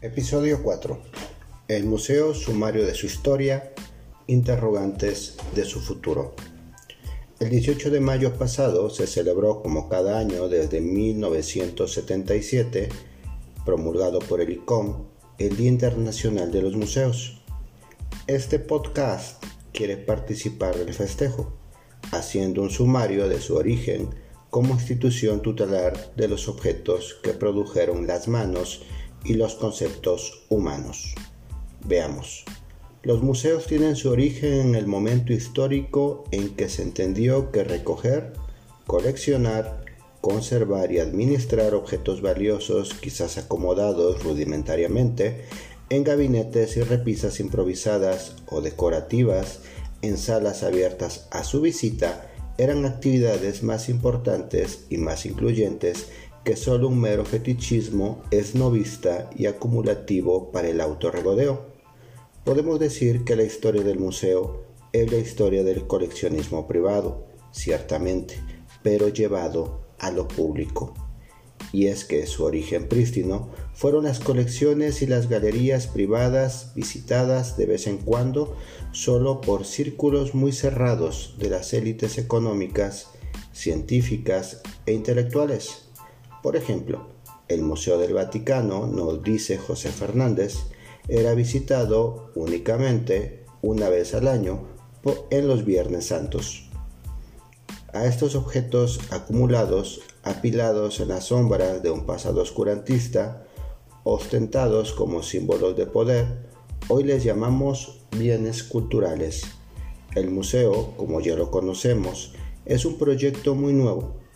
Episodio 4. El museo sumario de su historia, interrogantes de su futuro. El 18 de mayo pasado se celebró como cada año desde 1977, promulgado por el ICOM, el Día Internacional de los Museos. Este podcast quiere participar del festejo, haciendo un sumario de su origen como institución tutelar de los objetos que produjeron las manos y los conceptos humanos. Veamos. Los museos tienen su origen en el momento histórico en que se entendió que recoger, coleccionar, conservar y administrar objetos valiosos, quizás acomodados rudimentariamente, en gabinetes y repisas improvisadas o decorativas, en salas abiertas a su visita, eran actividades más importantes y más incluyentes que solo un mero fetichismo es novista y acumulativo para el autorregodeo. Podemos decir que la historia del museo es la historia del coleccionismo privado, ciertamente, pero llevado a lo público. Y es que su origen prístino fueron las colecciones y las galerías privadas visitadas de vez en cuando solo por círculos muy cerrados de las élites económicas, científicas e intelectuales por ejemplo, el Museo del Vaticano, nos dice José Fernández, era visitado únicamente una vez al año en los Viernes Santos. A estos objetos acumulados, apilados en la sombra de un pasado oscurantista, ostentados como símbolos de poder, hoy les llamamos bienes culturales. El museo, como ya lo conocemos, es un proyecto muy nuevo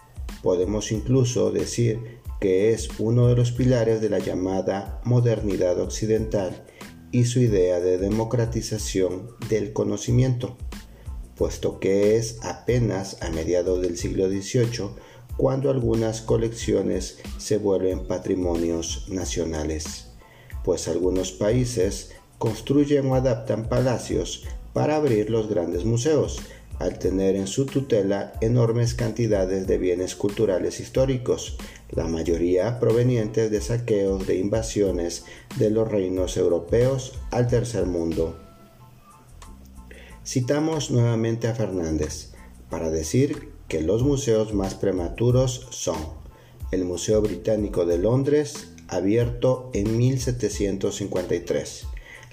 Podemos incluso decir que es uno de los pilares de la llamada modernidad occidental y su idea de democratización del conocimiento, puesto que es apenas a mediados del siglo XVIII cuando algunas colecciones se vuelven patrimonios nacionales, pues algunos países construyen o adaptan palacios para abrir los grandes museos, al tener en su tutela enormes cantidades de bienes culturales históricos, la mayoría provenientes de saqueos de invasiones de los reinos europeos al tercer mundo. Citamos nuevamente a Fernández para decir que los museos más prematuros son el Museo Británico de Londres, abierto en 1753,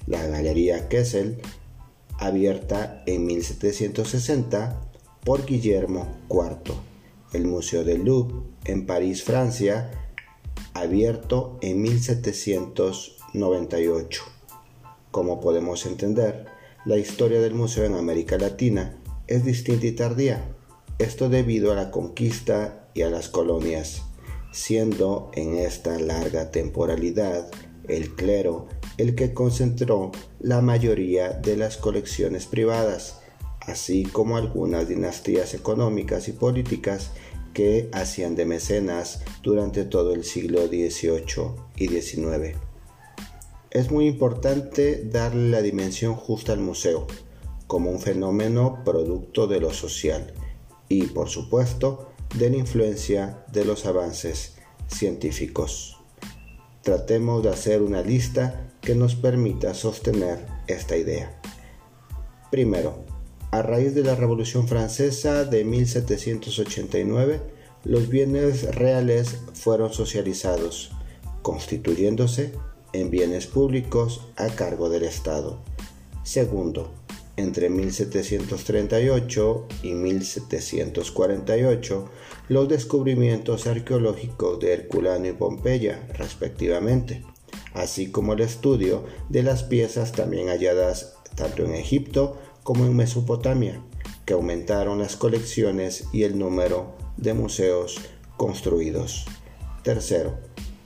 la Galería Kessel, abierta en 1760 por Guillermo IV. El Museo del Louvre en París, Francia, abierto en 1798. Como podemos entender, la historia del museo en América Latina es distinta y tardía, esto debido a la conquista y a las colonias, siendo en esta larga temporalidad el clero el que concentró la mayoría de las colecciones privadas, así como algunas dinastías económicas y políticas que hacían de mecenas durante todo el siglo XVIII y XIX. Es muy importante darle la dimensión justa al museo, como un fenómeno producto de lo social y, por supuesto, de la influencia de los avances científicos. Tratemos de hacer una lista que nos permita sostener esta idea. Primero, a raíz de la Revolución Francesa de 1789, los bienes reales fueron socializados, constituyéndose en bienes públicos a cargo del Estado. Segundo, entre 1738 y 1748, los descubrimientos arqueológicos de Herculano y Pompeya, respectivamente, así como el estudio de las piezas también halladas tanto en Egipto como en Mesopotamia, que aumentaron las colecciones y el número de museos construidos. Tercero,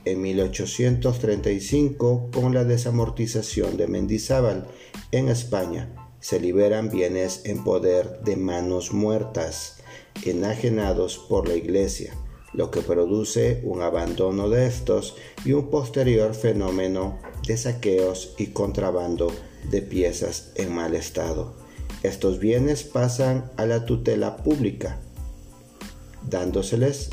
en 1835, con la desamortización de Mendizábal en España, se liberan bienes en poder de manos muertas, enajenados por la Iglesia, lo que produce un abandono de estos y un posterior fenómeno de saqueos y contrabando de piezas en mal estado. Estos bienes pasan a la tutela pública, dándoseles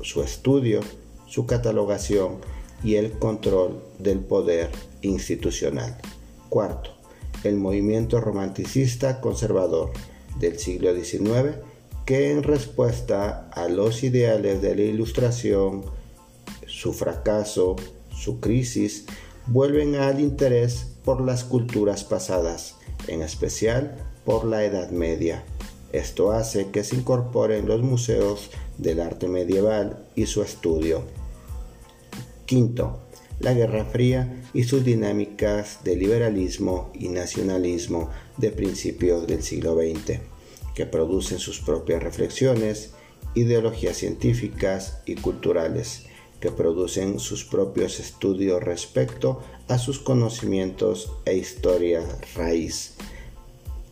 su estudio, su catalogación y el control del poder institucional. Cuarto, el movimiento romanticista conservador del siglo XIX que en respuesta a los ideales de la ilustración, su fracaso, su crisis, vuelven al interés por las culturas pasadas, en especial por la Edad Media. Esto hace que se incorporen los museos del arte medieval y su estudio. Quinto, la Guerra Fría y sus dinámicas de liberalismo y nacionalismo de principios del siglo XX que producen sus propias reflexiones, ideologías científicas y culturales, que producen sus propios estudios respecto a sus conocimientos e historia raíz,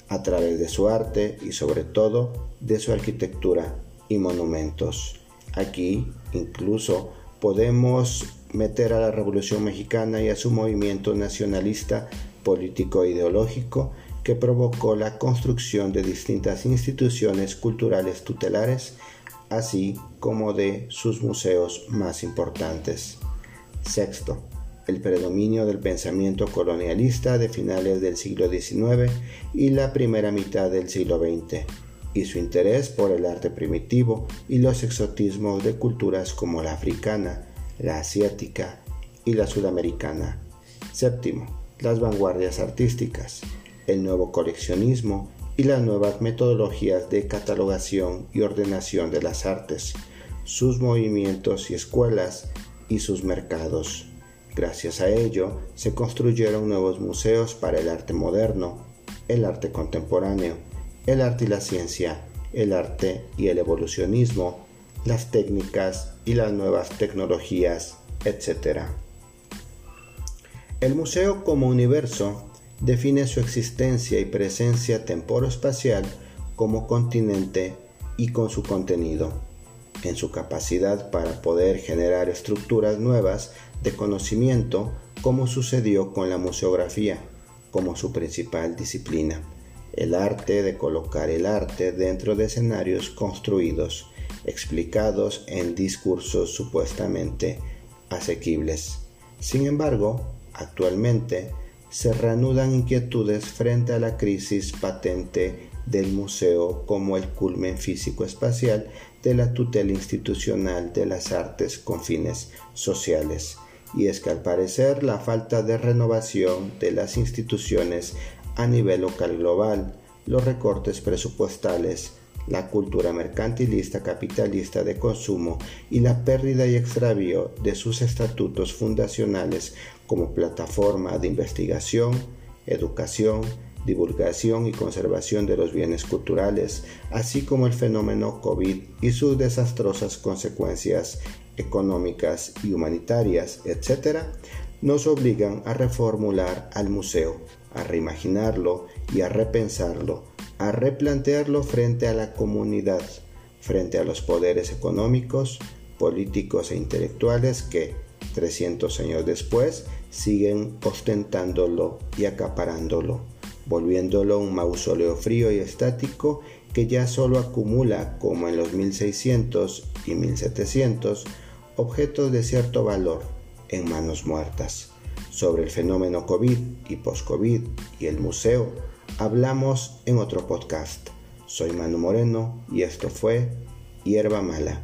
a través de su arte y sobre todo de su arquitectura y monumentos. Aquí incluso podemos meter a la Revolución Mexicana y a su movimiento nacionalista político e que provocó la construcción de distintas instituciones culturales tutelares, así como de sus museos más importantes. Sexto, el predominio del pensamiento colonialista de finales del siglo XIX y la primera mitad del siglo XX, y su interés por el arte primitivo y los exotismos de culturas como la africana, la asiática y la sudamericana. Séptimo, las vanguardias artísticas el nuevo coleccionismo y las nuevas metodologías de catalogación y ordenación de las artes, sus movimientos y escuelas y sus mercados. Gracias a ello se construyeron nuevos museos para el arte moderno, el arte contemporáneo, el arte y la ciencia, el arte y el evolucionismo, las técnicas y las nuevas tecnologías, etc. El museo como universo define su existencia y presencia temporoespacial como continente y con su contenido, en su capacidad para poder generar estructuras nuevas de conocimiento como sucedió con la museografía como su principal disciplina, el arte de colocar el arte dentro de escenarios construidos, explicados en discursos supuestamente asequibles. Sin embargo, actualmente se reanudan inquietudes frente a la crisis patente del museo como el culmen físico-espacial de la tutela institucional de las artes con fines sociales. Y es que al parecer la falta de renovación de las instituciones a nivel local global, los recortes presupuestales, la cultura mercantilista capitalista de consumo y la pérdida y extravío de sus estatutos fundacionales como plataforma de investigación, educación, divulgación y conservación de los bienes culturales, así como el fenómeno COVID y sus desastrosas consecuencias económicas y humanitarias, etc., nos obligan a reformular al museo, a reimaginarlo y a repensarlo a replantearlo frente a la comunidad, frente a los poderes económicos, políticos e intelectuales que, 300 años después, siguen ostentándolo y acaparándolo, volviéndolo un mausoleo frío y estático que ya solo acumula, como en los 1600 y 1700, objetos de cierto valor en manos muertas. Sobre el fenómeno COVID y post-COVID y el museo, hablamos en otro podcast. Soy Manu Moreno y esto fue Hierba Mala.